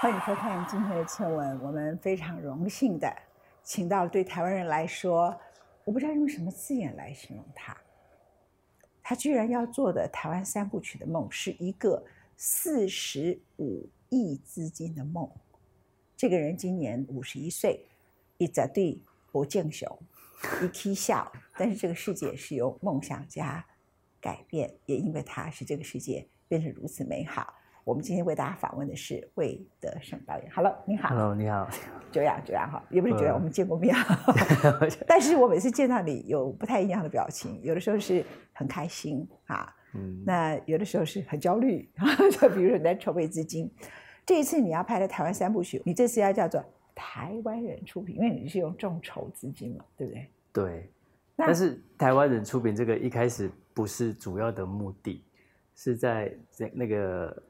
欢迎收看今天的新闻。我们非常荣幸的请到了对台湾人来说，我不知道用什么字眼来形容他。他居然要做的台湾三部曲的梦，是一个四十五亿资金的梦。这个人今年五十一岁，一直对博敬雄一踢笑，但是这个世界是由梦想家改变，也因为他是这个世界变得如此美好。我们今天为大家访问的是魏德胜导演。Hello，你好。Hello，你好。久仰久仰哈，也不是久仰，嗯我们见过面。但是我每次见到你有不太一样的表情，有的时候是很开心啊，嗯，那有的时候是很焦虑。就比如说你在筹备资金，这一次你要拍的台湾三部曲，你这次要叫做台湾人出品，因为你是用众筹资金嘛，对不对？对。但是台湾人出品这个一开始不是主要的目的，是在在那个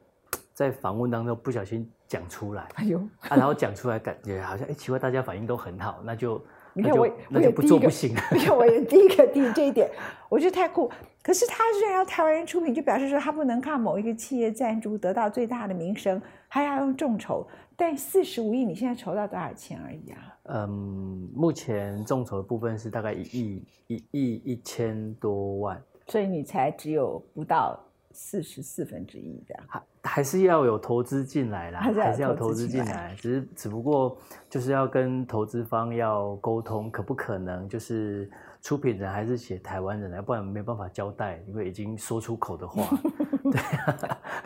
在访问当中不小心讲出来哎呦，啊，然后讲出来感觉好像哎奇怪，大家反应都很好，那就那就你看我也那就不做不行了。你看我也第一个第一这一点，我觉得太酷。可是他虽然要台湾人出品，就表示说他不能靠某一个企业赞助得到最大的名声，还要用众筹。但四十五亿，你现在筹到多少钱而已啊？嗯，目前众筹的部分是大概一亿一亿一千多万，所以你才只有不到四十四分之一这样。还还是要有投资进来啦，还是要投投资进来只是只不过就是要跟投资方要沟通，可不可能就是出品人还是写台湾人啊，不然没办法交代，因为已经说出口的话，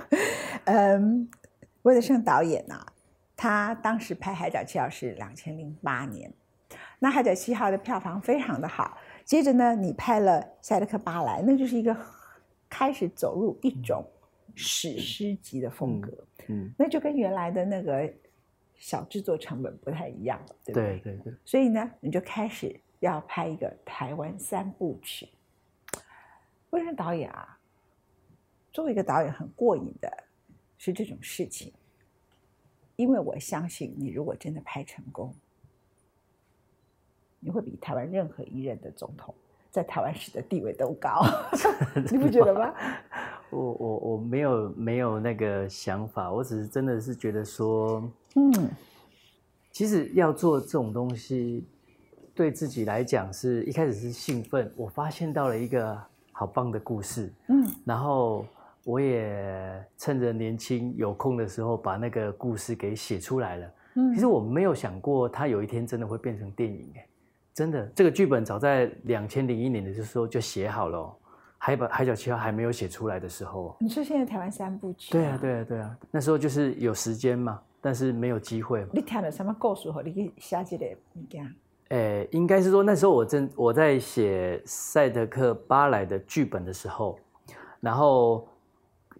对 嗯，魏德胜导演啊，他当时拍《海角七号》是两千零八年，那《海角七号》的票房非常的好。接着呢，你拍了《塞德克巴莱》，那就是一个开始走入一种史诗级的风格，嗯，那就跟原来的那个小制作成本不太一样了，对不对？对对对，所以呢，你就开始要拍一个台湾三部曲。为什么导演啊，作为一个导演很过瘾的是这种事情，因为我相信你如果真的拍成功，你会比台湾任何一任的总统在台湾史的地位都高，你不觉得吗？我我我没有没有那个想法，我只是真的是觉得说，嗯，其实要做这种东西，对自己来讲是一开始是兴奋，我发现到了一个好棒的故事，嗯，然后我也趁着年轻有空的时候，把那个故事给写出来了。嗯。其实我没有想过，它有一天真的会变成电影，哎，真的，这个剧本早在两千零一年的时候就写好了、哦，海把海角七号还没有写出来的时候哦。你说现在台湾三部曲、对啊，对啊，对啊，那时候就是有时间嘛，但是没有机会嘛。你听了什么故事后，你去写这个物件？诶，应该是说那时候我正我在写赛德克巴莱的剧本的时候，然后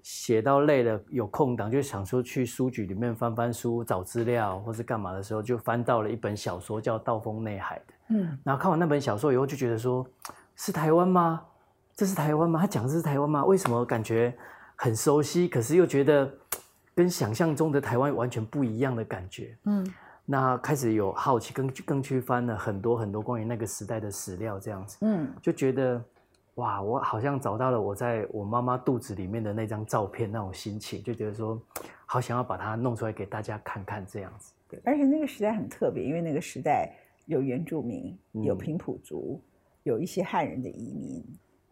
写到累了，有空档就想说去书局里面翻翻书、找资料或是干嘛的时候，就翻到了一本小说叫《道风内海》的。嗯，然后看完那本小说以后，就觉得说，是台湾吗？这是台湾吗？他讲的是台湾吗？为什么感觉很熟悉，可是又觉得跟想象中的台湾完全不一样的感觉？嗯，那开始有好奇，更更去翻了很多很多关于那个时代的史料，这样子嗯，就觉得，哇，我好像找到了我在我妈妈肚子里面的那张照片那种心情，就觉得说，好想要把它弄出来给大家看看，这样子。对，而且那个时代很特别，因为那个时代有原住民，有嗯平埔族，有一些汉人的移民，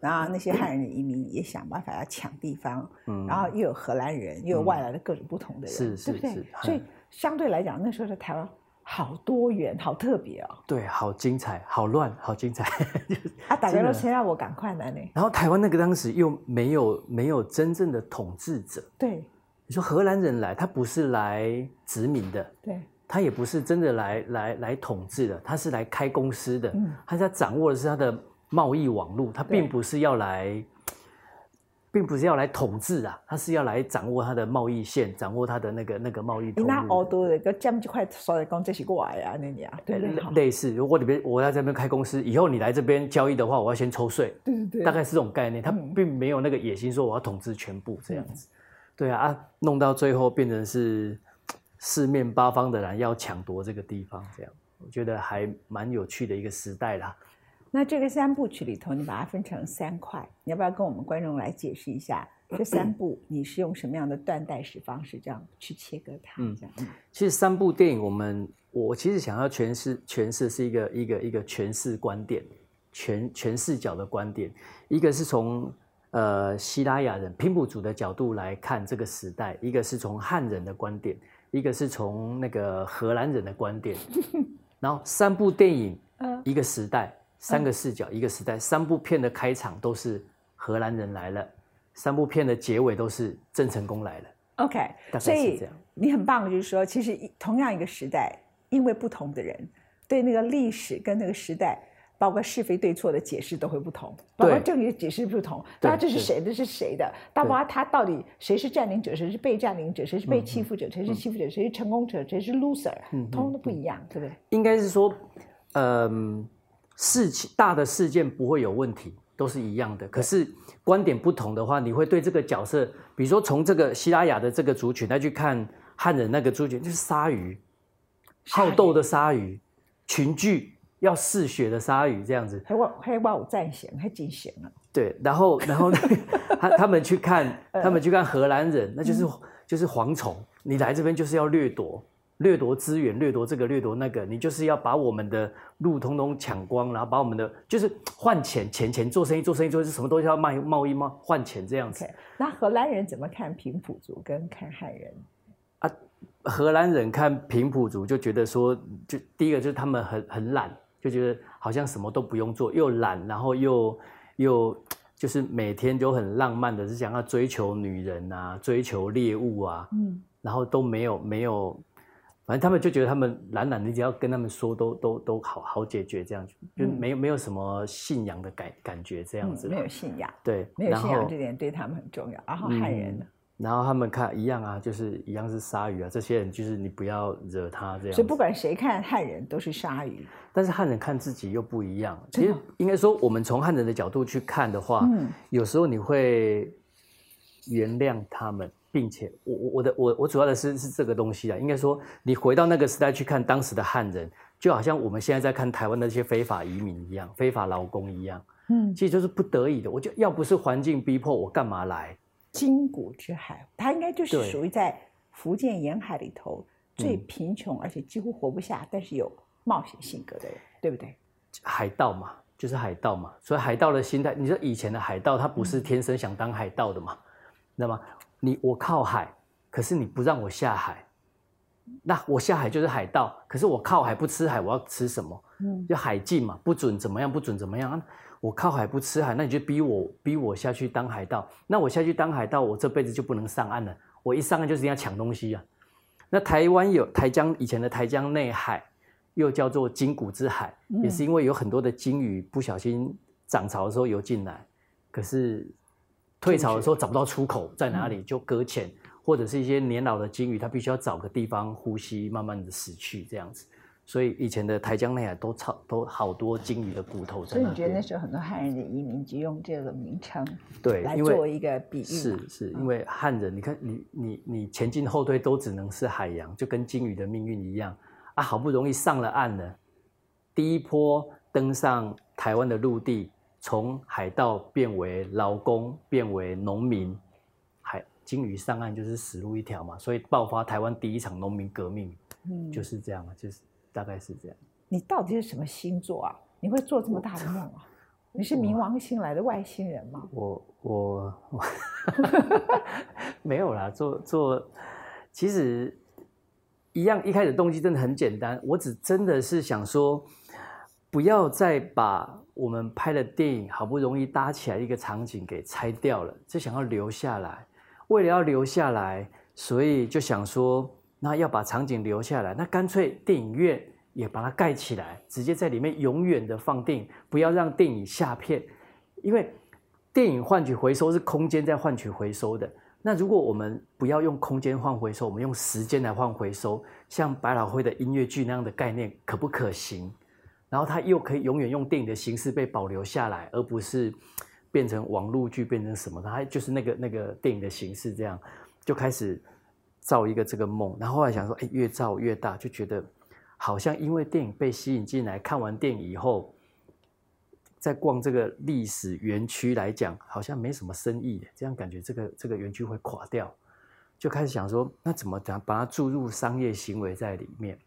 然后那些汉人的移民也想办法要抢地方，嗯然后又有荷兰人，又有外来的各种不同的人，是是对不对是？所以嗯相对来讲，那时候的台湾好多元，好特别哦。对，好精彩，好乱，好精彩。就是啊，大家都先让我赶快来呢。然后台湾那个当时又没有没有真正的统治者，对你说荷兰人来，他不是来殖民的，对，他也不是真的来来来统治的，他是来开公司的，嗯他在掌握的是他的贸易网络，他对并不是要来，并不是要来统治啊，它是要来掌握它的贸易线，掌握它的那个那个贸易你那通路的。欧多的个占这块说来讲，这是我的啊，那你啊，对不对？好类类似，如果你边我在这边开公司，以后你来这边交易的话，我要先抽税，对对对，大概是这种概念。他嗯并没有那个野心说我要统治全部这样子。对啊，啊，弄到最后变成是 四面八方的人要抢夺这个地方，这样我觉得还蛮有趣的一个时代啦。那这个三部曲里头，你把它分成三块，你要不要跟我们观众来解释一下这三部你是用什么样的断代史方式这样去切割它？嗯这样，嗯。其实三部电影，我们我其实想要诠释诠释是一个一个一个诠释观点，全全视角的观点，一个是从呃希拉雅人平埔族的角度来看这个时代，一个是从汉人的观点，一个是从那个荷兰人的观点，然后三部电影嗯。一个时代，三个视角一个时代，三部片的开场都是荷兰人来了，三部片的结尾都是郑成功来了。OK，所以你很棒，就是说，其实同样一个时代，因为不同的人对那个历史跟那个时代，包括是非对错的解释都会不同，包括正义的解释不同，对那这是对。谁的是谁的，包括他到底谁是占领者，谁是被占领者，谁是被欺负者，谁是欺负者，谁是成功者，谁是 loser，嗯通通都不一样，对不对？应该是说，嗯，事情大的事件不会有问题，都是一样的。可是观点不同的话，你会对这个角色，比如说从这个希拉雅的这个族群再去看汉人那个族群，就是鲨鱼，好斗的鲨鱼，群聚要嗜血的鲨鱼这样子。还哇还哇我赞贤，还真贤啊！对，然后然后那个 他他们去看，他们去看荷兰人，那就是、就是蝗虫，你来这边就是要掠夺。掠夺资源，掠夺这个，掠夺那个，你就是要把我们的路通通抢光，然后把我们的就是换钱，钱钱做生意，做生意做什么东西要卖贸易吗换钱这样子。那荷兰人怎么看平埔族跟看汉人？啊荷兰人看平埔族就觉得说，就第一个就是他们很很懒，就觉得好像什么都不用做，又懒，然后又又就是每天就很浪漫的，是想要追求女人啊，追求猎物啊，嗯，然后都没有没有，反正他们就觉得他们懒懒的，你只要跟他们说都都都好好解决，这样就没有没有什么信仰的感感觉这样子嗯，没有信仰，对，没有信仰这点对他们很重要。然后汉人呢？然后他们看一样啊，就是一样是鲨鱼啊，这些人就是你不要惹他这样子。所以不管谁看汉人都是鲨鱼。但是汉人看自己又不一样。其实应该说，我们从汉人的角度去看的话，嗯有时候你会原谅他们，并且我我我的我我主要的是是这个东西啊。应该说，你回到那个时代去看当时的汉人，就好像我们现在在看台湾的这些非法移民一样，非法劳工一样，嗯，其实就是不得已的。我就要不是环境逼迫，我干嘛来？金谷之海，它应该就是属于在福建沿海里头最嗯贫穷，而且几乎活不下，但是有冒险性格的人，对不对？海盗嘛，就是海盗嘛。所以海盗的心态，你说以前的海盗，他不是天生想当海盗的嘛？那么你我靠海，可是你不让我下海，那我下海就是海盗。可是我靠海不吃海，我要吃什么？嗯，就海禁嘛，不准怎么样，不准怎么样。啊我靠海不吃海，那你就逼我逼我下去当海盗。那我下去当海盗，我这辈子就不能上岸了。我一上岸就是要抢东西啊。那台湾有台江以前的台江内海，又叫做金谷之海，也是因为有很多的鲸鱼不小心涨潮的时候游进来，可是退潮的时候找不到出口在哪里，就搁浅，或者是一些年老的鲸鱼，它必须要找个地方呼吸，慢慢的死去这样子。所以以前的台江内海都超都好多鲸鱼的骨头在那。所以你觉得那时候很多汉人的移民就用这个名称对，来作为一个比喻？是是，因为汉人，你看你你你前进后退都只能是海洋，就跟鲸鱼的命运一样啊，好不容易上了岸了，第一波登上台湾的陆地，从海盗变为劳工，变为农民，海鲸鱼上岸就是死路一条嘛，所以爆发台湾第一场农民革命，嗯，就是这样啊，就是大概是这样。你到底是什么星座啊？你会做这么大的梦啊？你是冥王星来的外星人吗？我我我 没有啦，做做其实一样，一开始动机真的很简单，我只真的是想说，不要再把我们拍的电影好不容易搭起来一个场景给拆掉了，就想要留下来。为了要留下来，所以就想说，那要把场景留下来，那干脆电影院也把它盖起来，直接在里面永远的放电影，不要让电影下片，因为电影换取回收是空间在换取回收的。那如果我们不要用空间换回收，我们用时间来换回收，像百老汇的音乐剧那样的概念，可不可行？然后它又可以永远用电影的形式被保留下来，而不是变成网络剧，变成什么？它就是那个那个电影的形式，这样就开始造一个这个梦。然后后来想说，哎，越造越大，就觉得好像因为电影被吸引进来，看完电影以后，在逛这个历史园区来讲，好像没什么生意，这样感觉这个这个园区会垮掉，就开始想说，那怎么把它注入商业行为在里面？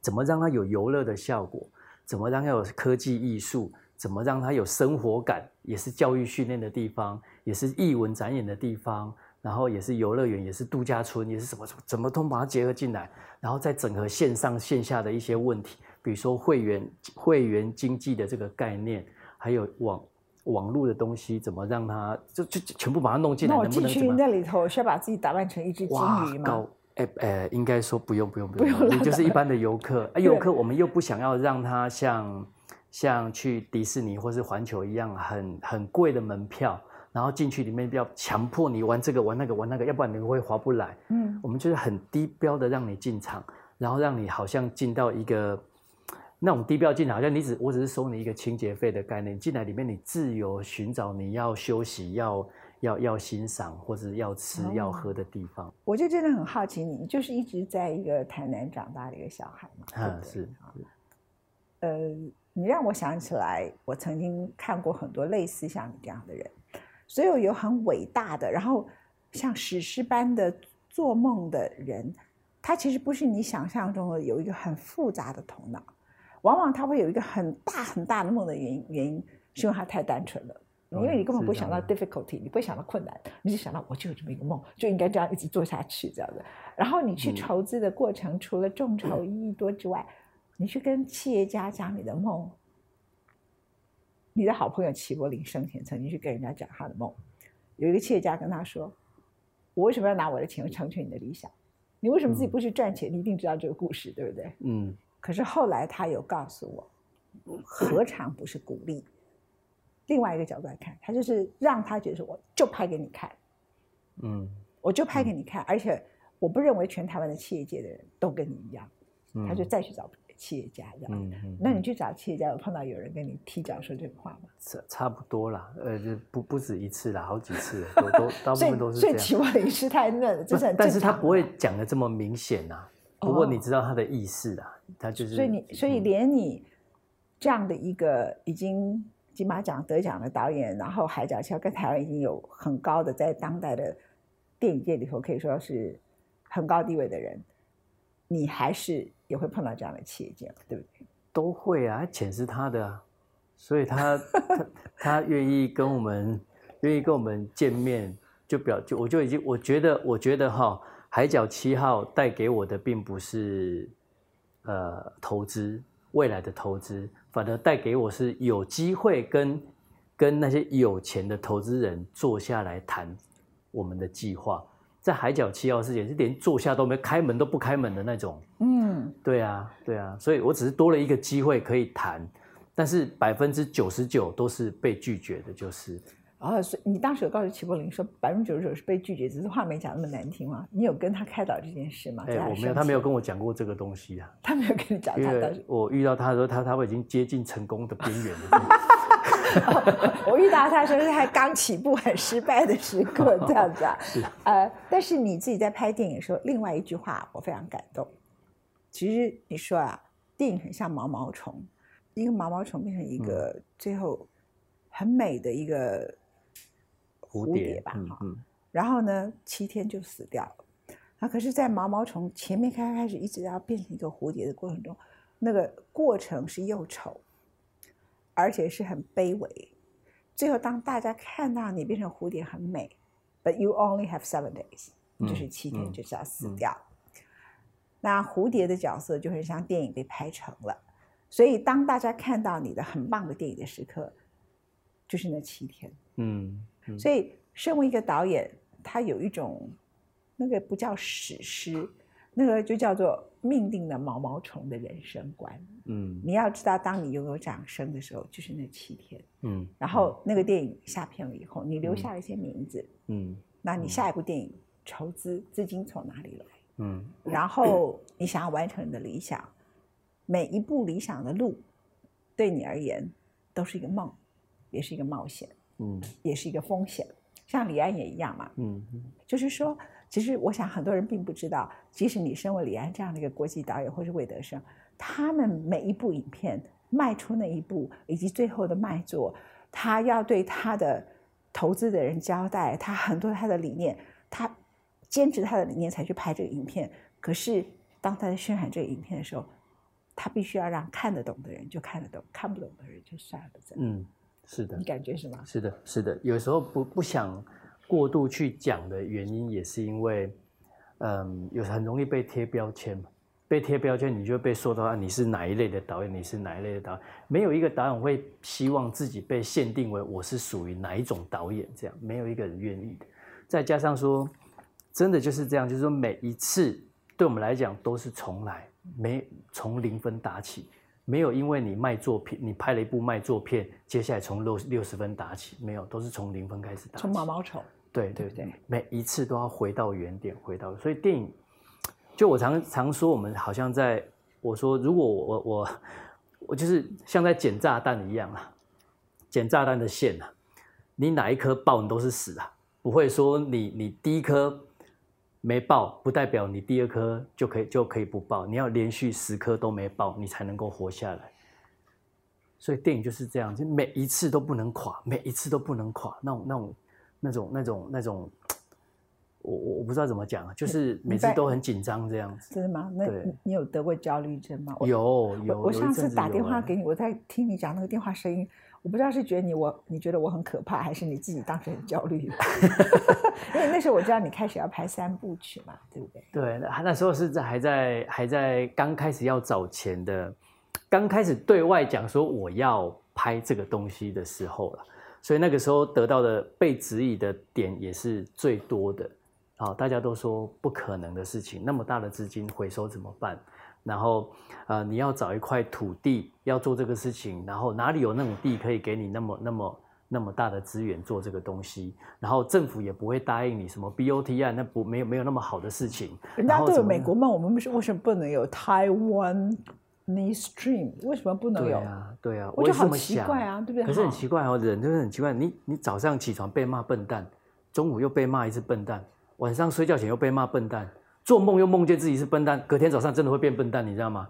怎么让它有游乐的效果？怎么让它有科技艺术？怎么让它有生活感？也是教育训练的地方，也是艺文展演的地方，然后也是游乐园，也是度假村，也是什么什么怎么都把它结合进来，然后再整合线上线下的一些问题，比如说会员会员经济的这个概念。还有网网络的东西，怎么让它就就全部把它弄进来？那我进去那里头，需要把自己打扮成一只金鱼吗？哎哎，应该说不用不用不用，你就是一般的游客。游客我们又不想要让他像像去迪士尼或是环球一样很很贵的门票，然后进去里面要强迫你玩这个玩那个玩那个，要不然你会划不来。嗯，我们就是很低标的让你进场，然后让你好像进到一个。那种低标进来，好像你只我只是收你一个清洁费的概念，进来里面你自由寻找你要休息、要要要欣赏或者要吃要喝的地方。我就真的很好奇，你就是一直在一个台南长大的一个小孩嘛？啊，是呃，你让我想起来，我曾经看过很多类似像你这样的人，所有有很伟大的，然后像史诗般的做梦的人，他其实不是你想象中的有一个很复杂的头脑。往往他会有一个很大很大的梦的原因，原因是因为他太单纯了，因为你根本不会想到 difficulty，你不会想到困难，你就想到我就有这么一个梦，就应该这样一直做下去这样子。然后你去筹资的过程，除了众筹一亿多之外，你去跟企业家讲你的梦。你的好朋友齐柏林生前曾经去跟人家讲他的梦，有一个企业家跟他说：“我为什么要拿我的钱成全你的理想？你为什么自己不去赚钱？你一定知道这个故事，对不对？”嗯。可是后来他有告诉我，何尝不是鼓励？另外一个角度来看，他就是让他觉得说我就拍给你看，嗯，我就拍给你看，而且我不认为全台湾的企业界的人都跟你一样，他就再去找企业家，这样。那你去找企业家，有碰到有人跟你踢脚说这个话吗？差差不多啦，呃，不不止一次啦，好几次，都都 大部分都是这样。所以齐柏林是太嫩了，这是但是他不会讲的这么明显呐。不过你知道他的意思啊，他就是。所以你，所以连你这样的一个已经金马奖得奖的导演，然后《海角七号》跟台湾已经有很高的在当代的电影界里头可以说是很高地位的人，你还是也会碰到这样的企业家，对不对？都会啊，钱是他的啊，所以他他他愿意跟我们愿意跟我们见面，就表就我就已经我觉得我觉得哈。海角七号带给我的并不是，呃，投资未来的投资，反而带给我是有机会跟跟那些有钱的投资人坐下来谈我们的计划。在海角七号事件是连坐下都没开门都不开门的那种。嗯，对啊，对啊，所以我只是多了一个机会可以谈，但是百分之九十九都是被拒绝的，就是。哦，所以你当时有告诉齐柏林说百分之九十九是被拒绝，只是话没讲那么难听吗？你有跟他开导这件事吗？哎，我没有，他没有跟我讲过这个东西啊。他没有跟你讲，他当时我遇到他的时候，他他会已经接近成功的边缘了。我遇到他的时候是他刚起步很失败的时刻，这样子啊。是。呃，但是你自己在拍电影的时候，另外一句话我非常感动。其实你说啊，电影很像毛毛虫，一个毛毛虫变成一个最后很美的一个。蝴蝶吧，哈，然后呢，七天就死掉了。啊，可是，在毛毛虫前面开开始一直要变成一个蝴蝶的过程中，那个过程是又丑，而且是很卑微。最后，当大家看到你变成蝴蝶很美，but you only have seven days，就是七天就是要死掉。那蝴蝶的角色就很像电影被拍成了，所以当大家看到你的很棒的电影的时刻，就是那七天。嗯。所以，身为一个导演，他有一种那个不叫史诗，那个就叫做命定的毛毛虫的人生观。嗯，你要知道，当你拥有掌声的时候，就是那七天。嗯，然后那个电影下片了以后，你留下了一些名字。嗯，那你下一部电影筹资资金从哪里来？嗯，然后你想要完成你的理想，每一步理想的路，对你而言都是一个梦，也是一个冒险。嗯，也是一个风险，像李安也一样嘛。嗯嗯，就是说，其实我想很多人并不知道，即使你身为李安这样的一个国际导演，或是魏德胜，他们每一部影片迈出那一步，以及最后的卖座，他要对他的投资的人交代，他很多他的理念，他坚持他的理念才去拍这个影片。可是当他在宣传这个影片的时候，他必须要让看得懂的人就看得懂，看不懂的人就算了。嗯，是的，你感觉是吗？是的，是的。有时候不不想过度去讲的原因，也是因为，嗯，有很容易被贴标签嘛。被贴标签，你就被说到啊，你是哪一类的导演？你是哪一类的导演？没有一个导演会希望自己被限定为我是属于哪一种导演，这样没有一个人愿意的。再加上说，真的就是这样，就是说每一次对我们来讲都是重来，没从零分打起，没有因为你卖作品，你拍了一部卖作片，接下来从六六十分打起，没有，都是从零分开始打。从毛毛虫。对对对，每一次都要回到原点，回到所以电影。就我常常说，我们好像在我说，如果我我我就是像在捡炸弹一样啊，捡炸弹的线啊，你哪一颗爆，你都是死啊，不会说你你第一颗没爆，不代表你第二颗就可以就可以不爆，你要连续十颗都没爆，你才能够活下来。所以电影就是这样，就每一次都不能垮，每一次都不能垮，那种那种那种那种那种。我我我不知道怎么讲，就是每次都很紧张这样子。真的吗？那你有得过焦虑症吗？有有。我上次打电话给你，我在听你讲那个电话声音，我不知道是觉得你我你觉得我很可怕，还是你自己当时很焦虑？因为那时候我知道你开始要拍三部曲嘛，对不对？对，那那时候是在还在还在刚开始要找钱的，刚开始对外讲说我要拍这个东西的时候了，所以那个时候得到的被质疑的点也是最多的。好，大家都说不可能的事情，那么大的资金回收怎么办？然后，呃，你要找一块土地要做这个事情，然后哪里有那种地可以给你那么那么那么大的资源做这个东西？然后政府也不会答应你什么 BOT 案，那不没有没有那么好的事情。人家都有美国梦，我们为什么不能有台湾 Stream？为什么不能有？对啊，对啊，我觉得好奇怪啊，对不对？可是很奇怪哦，人就是很奇怪，你你早上起床被骂笨蛋，中午又被骂一次笨蛋。晚上睡觉前又被骂笨蛋，做梦又梦见自己是笨蛋，隔天早上真的会变笨蛋，你知道吗？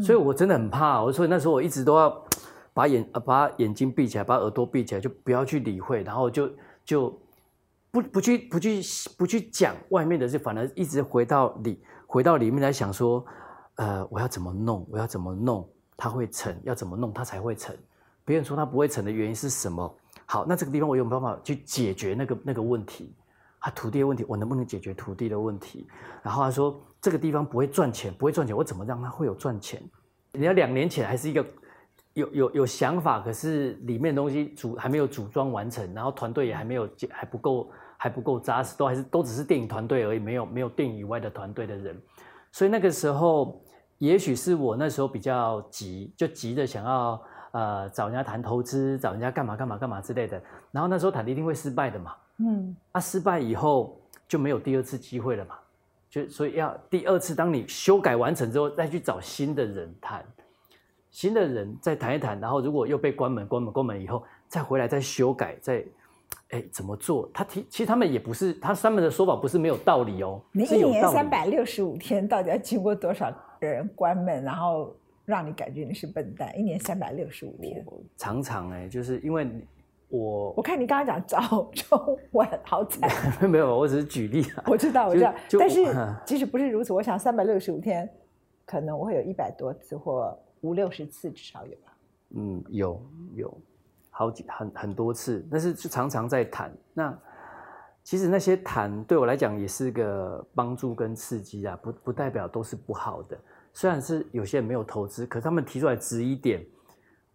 所以我真的很怕，我所以那时候我一直都要把眼呃把眼睛闭起来，把耳朵闭起来，就不要去理会，然后就就不不去不去不去讲外面的事，反而一直回到里回到里面来想说，呃，我要怎么弄，我要怎么弄，它会成，要怎么弄它才会成？别人说它不会成的原因是什么？好，那这个地方我有办法去解决那个那个问题。他土地的问题，我能不能解决土地的问题？然后他说这个地方不会赚钱，不会赚钱，我怎么让它会有赚钱？人家两年前还是一个有有有想法，可是里面东西组还没有组装完成，然后团队也还没有还不够还不够扎实，都还是都只是电影团队而已，没有没有电影以外的团队的人。所以那个时候，也许是我那时候比较急，就急着想要呃找人家谈投资，找人家干嘛干嘛干嘛之类的。然后那时候谈一定会失败的嘛。嗯，啊，失败以后就没有第二次机会了嘛，就所以要第二次，当你修改完成之后，再去找新的人谈，新的人再谈一谈，然后如果又被关门，关门，关门以后再回来再修改，再哎怎么做？他提其实他们也不是，他他们的说法不是没有道理哦。你一年三百六十五天，到底要经过多少人关门，然后让你感觉你是笨蛋？一年三百六十五天，常常哎，就是因为。我我看你刚刚讲早中晚好 惨，没有，我只是举例啊。我知道，我知道，但是即使不是如此，我想三百六十五天，可能我会有一百多次或五六十次至少有吧。嗯，有有好几很很多次，但是就常常在谈。那其实那些谈对我来讲也是个帮助跟刺激啊，不不代表都是不好的。虽然是有些人没有投资，可是他们提出来质疑点。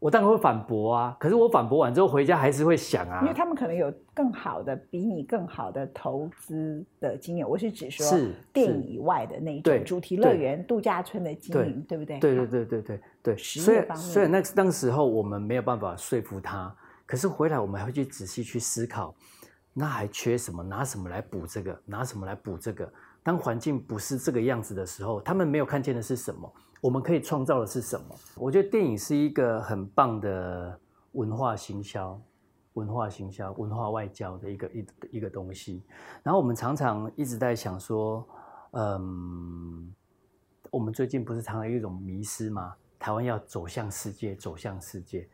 我当然会反驳啊，可是我反驳完之后回家还是会想啊，因为他们可能有更好的、比你更好的投资的经验。我是指说，电影以外的那种主题乐园、度假村的经营，对不对？对对对对对对。所以所以那那时候我们没有办法说服他，可是回来我们还会去仔细去思考，那还缺什么？拿什么来补这个？拿什么来补这个？当环境不是这个样子的时候，他们没有看见的是什么？我们可以创造的是什么？我觉得电影是一个很棒的文化行销、文化行销、文化外交的一个一一个东西。然后我们常常一直在想说，嗯，我们最近不是常常有一种迷失吗？台湾要走向世界，走向世界。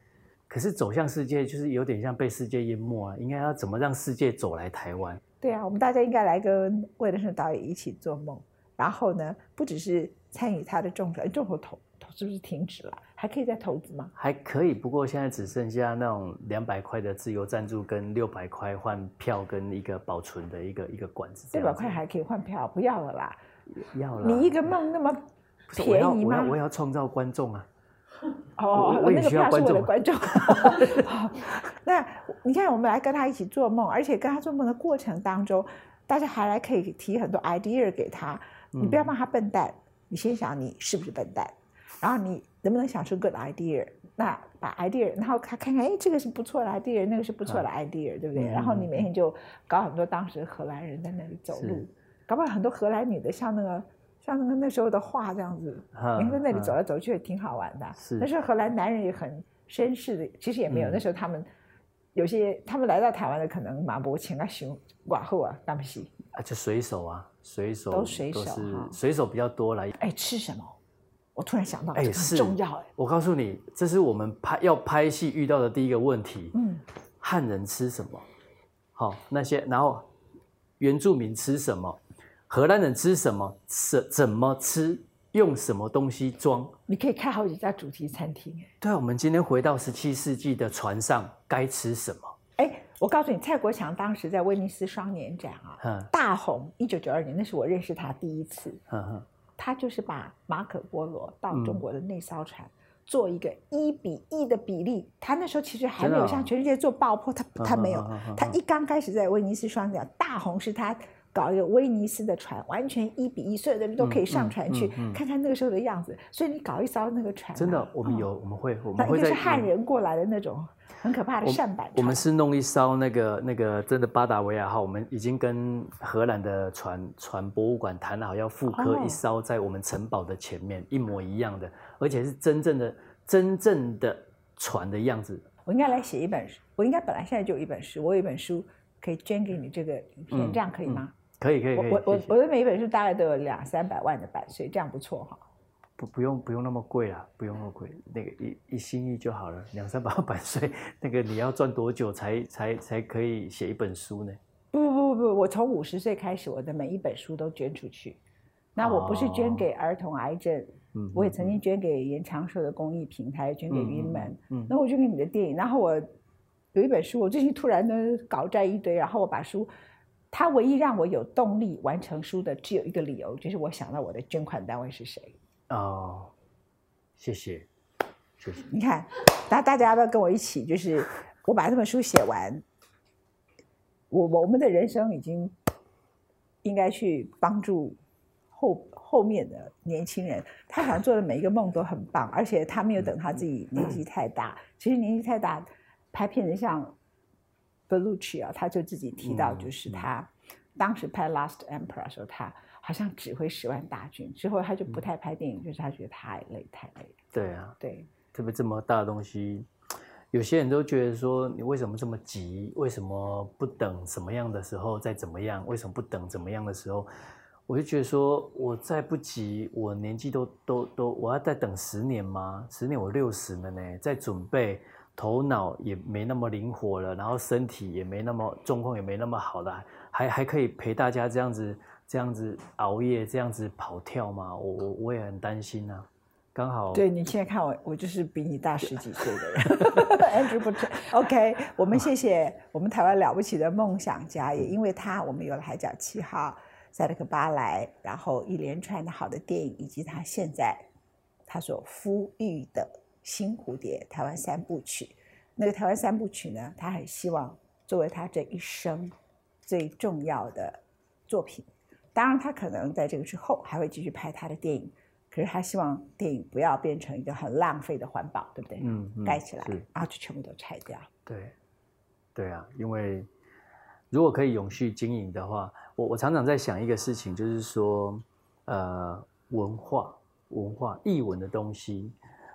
可是走向世界，就是有点像被世界淹没啊！应该要怎么让世界走来台湾？对啊，我们大家应该来跟魏德胜导演一起做梦。然后呢，不只是参与他的众筹，众筹投投是不是停止了？还可以再投资吗？还可以，不过现在只剩下那种两百块的自由赞助，跟六百块换票，跟一个保存的一个一个管子。六百块还可以换票，不要了啦！要了。你一个梦那么便宜吗？我要我要创造观众啊！哦，我也需要观众。观众。那你看，我们来跟他一起做梦，而且跟他做梦的过程当中，大家还来可以提很多 idea 给他。你不要骂他笨蛋，你先想你是不是笨蛋，然后你能不能想出 good idea？那把 idea，然后他看看，哎，这个是不错的 idea，那个是不错的 idea，对不对？然后你每天就搞很多当时荷兰人在那里走路，搞不好很多荷兰女的像那个。像那个那时候的画这样子，你在那里走来走去也挺好玩的。是，那时候荷兰男人也很绅士的，其实也没有。那时候他们有些他们来到台湾的，可能马伯清啊、熊寡后啊、干不西啊，就水手啊，水手都水手水手比较多来。哎，吃什么？我突然想到，哎，很重要哎。我告诉你，这是我们拍要拍戏遇到的第一个问题。嗯，汉人吃什么？好，那些然后原住民吃什么？荷兰人吃什么？怎怎么吃？用什么东西装？你可以开好几家主题餐厅哎。对啊，我们今天回到十七世纪的船上，该吃什么？哎，我告诉你，蔡国强当时在威尼斯双年展啊，大红，一九九二年，那是我认识他第一次。他就是把马可波罗到中国的那艘船做一个一比一的比例。他那时候其实还没有向全世界做爆破，他他没有。他一刚开始在威尼斯双年展，大红是他。搞一个威尼斯的船，完全一比一，所有的人都可以上船去看看那个时候的样子。所以你搞一艘那个船，真的，我们有，我们会，我们会是汉人过来的那种很可怕的扇板船。我们是弄一艘那个那个真的巴达维亚号，我们已经跟荷兰的船船博物馆谈好，要复刻一艘在我们城堡的前面一模一样的，而且是真正的真正的船的样子。我应该来写一本书，我应该本来现在就有一本书，我有一本书可以捐给你这个影片，这样可以吗？可以可以可以，我我我的每一本书大概都有两三百万的版税，这样不错哈。不不用不用那么贵了，不用那么贵，那个一一心意就好了，两三百万版税，那个你要赚多久才才才可以写一本书呢？不不不不，我从五十岁开始，我的每一本书都捐出去。那我不是捐给儿童癌症，嗯，我也曾经捐给延长寿的公益平台，捐给云门，嗯，那我捐给你的电影。然后我有一本书，我最近突然呢搞在一堆，然后我把书。他唯一让我有动力完成书的只有一个理由，就是我想到我的捐款单位是谁。哦，谢谢，谢谢。你看，大大家要不要跟我一起？就是我把这本书写完，我我们的人生已经应该去帮助后后面的年轻人。他想做的每一个梦都很棒，而且他没有等他自己年纪太大。其实年纪太大，拍片子像。Belushi 啊，他就自己提到，就是他当时拍《Last Emperor》时候，他好像指挥十万大军，之后他就不太拍电影，就是他觉得太累，太累。对啊，对，特别这么大的东西，有些人都觉得说，你为什么这么急？为什么不等什么样的时候再怎么样？为什么不等怎么样的时候？我就觉得说，我再不急，我年纪都都都，我要再等十年吗？十年我六十了呢，在准备。头脑也没那么灵活了，然后身体也没那么状况也没那么好了，还还可以陪大家这样子这样子熬夜这样子跑跳吗？我我我也很担心啊。刚好对你现在看我，我就是比你大十几岁的人。Andrew 不 OK，我们谢谢 我们台湾了不起的梦想家，也因为他，我们有了《海角七号》、《塞德克巴莱》，然后一连串的好的电影，以及他现在他所呼吁的。新蝴蝶台湾三部曲，那个台湾三部曲呢？他很希望作为他这一生最重要的作品。当然，他可能在这个之后还会继续拍他的电影，可是他希望电影不要变成一个很浪费的环保，对不对？嗯，盖起来，然后就全部都拆掉。对，对啊，因为如果可以永续经营的话，我我常常在想一个事情，就是说，呃，文化、文化、译文的东西。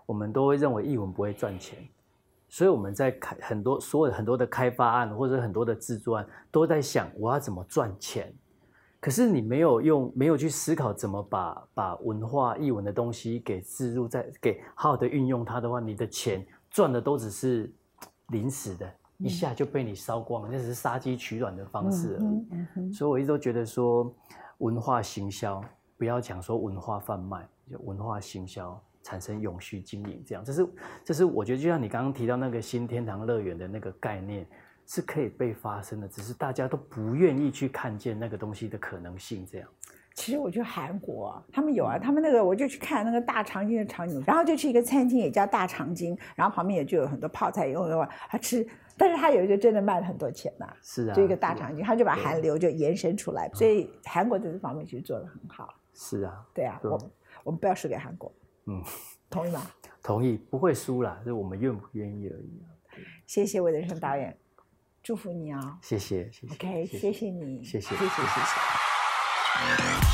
我们都会认为译文不会赚钱，所以我们在开很多所有很多的开发案或者很多的制作案都在想我要怎么赚钱。可是你没有用，没有去思考怎么把把文化译文的东西给置入在，给好好的运用它的话，你的钱赚的都只是临时的，一下就被你烧光了，那只是杀鸡取卵的方式而已。所以我一直都觉得说，文化行销不要讲说文化贩卖，就文化行销产生永续经营，这样，这是这是我觉得就像你刚刚提到那个新天堂乐园的那个概念。是可以被发生的，只是大家都不愿意去看见那个东西的可能性。这样，其实我觉得韩国他们有啊，他们那个我就去看那个大长今的场景，然后就去一个餐厅也叫大长今，然后旁边也就有很多泡菜，有有他吃，但是他有一个真的卖了很多钱呐。是啊，就一个大长今，他就把韩流就延伸出来，所以韩国在这方面其实做的很好。是啊，对啊，我我们不要输给韩国，嗯，同意吗？同意，不会输啦，是我们愿不愿意而已。谢谢我的人生导演。祝福你啊！谢谢，谢谢。OK，谢谢你，谢谢，谢谢，谢谢。